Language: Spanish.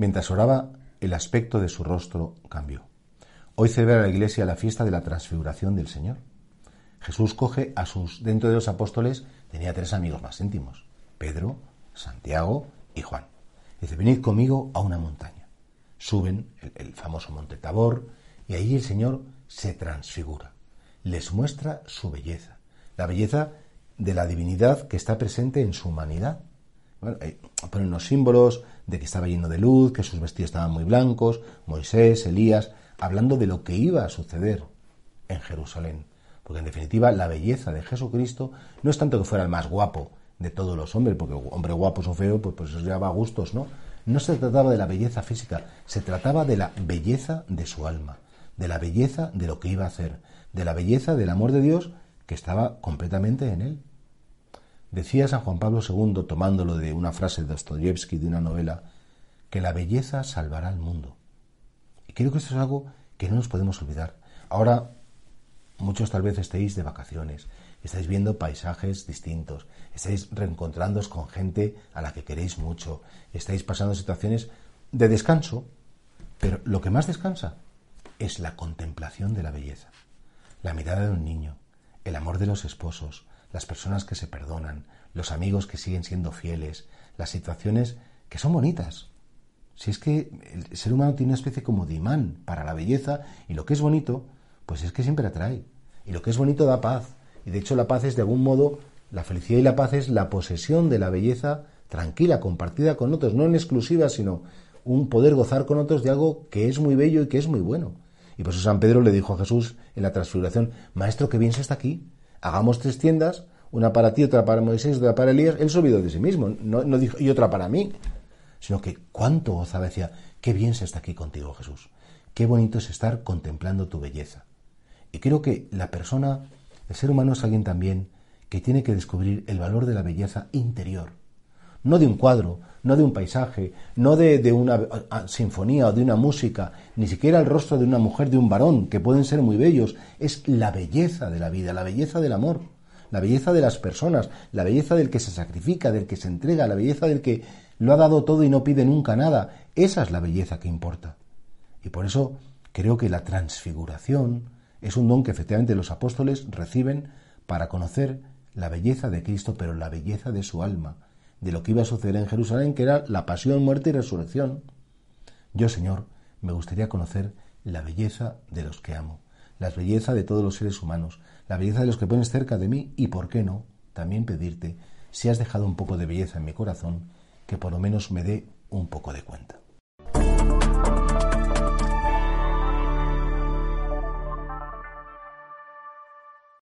Mientras oraba, el aspecto de su rostro cambió. Hoy celebra la Iglesia la fiesta de la transfiguración del Señor. Jesús coge a sus, dentro de los apóstoles, tenía tres amigos más íntimos, Pedro, Santiago y Juan. Dice, venid conmigo a una montaña. Suben el, el famoso monte Tabor y ahí el Señor se transfigura. Les muestra su belleza, la belleza de la divinidad que está presente en su humanidad. Bueno, ponen los símbolos de que estaba lleno de luz, que sus vestidos estaban muy blancos, Moisés, Elías, hablando de lo que iba a suceder en Jerusalén. Porque en definitiva la belleza de Jesucristo no es tanto que fuera el más guapo de todos los hombres, porque hombre guapo o feo, pues, pues eso ya va a gustos, ¿no? No se trataba de la belleza física, se trataba de la belleza de su alma, de la belleza de lo que iba a hacer, de la belleza del amor de Dios que estaba completamente en él. Decía San Juan Pablo II, tomándolo de una frase de Dostoyevsky de una novela, que la belleza salvará al mundo. Y creo que eso es algo que no nos podemos olvidar. Ahora, muchos tal vez estéis de vacaciones, estáis viendo paisajes distintos, estáis reencontrándoos con gente a la que queréis mucho, estáis pasando situaciones de descanso, pero lo que más descansa es la contemplación de la belleza, la mirada de un niño, el amor de los esposos, las personas que se perdonan, los amigos que siguen siendo fieles, las situaciones que son bonitas. Si es que el ser humano tiene una especie como de imán para la belleza y lo que es bonito, pues es que siempre atrae. Y lo que es bonito da paz. Y de hecho la paz es de algún modo, la felicidad y la paz es la posesión de la belleza tranquila, compartida con otros, no en exclusiva, sino un poder gozar con otros de algo que es muy bello y que es muy bueno. Y por eso San Pedro le dijo a Jesús en la transfiguración, Maestro, que bien se está aquí hagamos tres tiendas, una para ti, otra para Moisés, otra para Elías, él se olvidó de sí mismo, no, dijo, y otra para mí, sino que cuánto gozaba, decía, qué bien se está aquí contigo, Jesús, qué bonito es estar contemplando tu belleza. Y creo que la persona, el ser humano es alguien también que tiene que descubrir el valor de la belleza interior, no de un cuadro, no de un paisaje, no de, una sinfonía o de una música, ni siquiera el rostro de una mujer, de un varón, que pueden ser muy bellos, es la belleza de la vida, la belleza del amor, la belleza de las personas, la belleza del que se sacrifica, del que se entrega, la belleza del que lo ha dado todo y no pide nunca nada. Esa es la belleza que importa. Y por eso creo que la transfiguración es un don que efectivamente los apóstoles reciben para conocer la belleza de Cristo, pero la belleza de su alma, de lo que iba a suceder en Jerusalén, que era la pasión, muerte y resurrección. Yo, Señor, me gustaría conocer la belleza de los que amo, la belleza de todos los seres humanos, la belleza de los que pones cerca de mí y, ¿por qué no?, también pedirte, si has dejado un poco de belleza en mi corazón, que por lo menos me dé un poco de cuenta.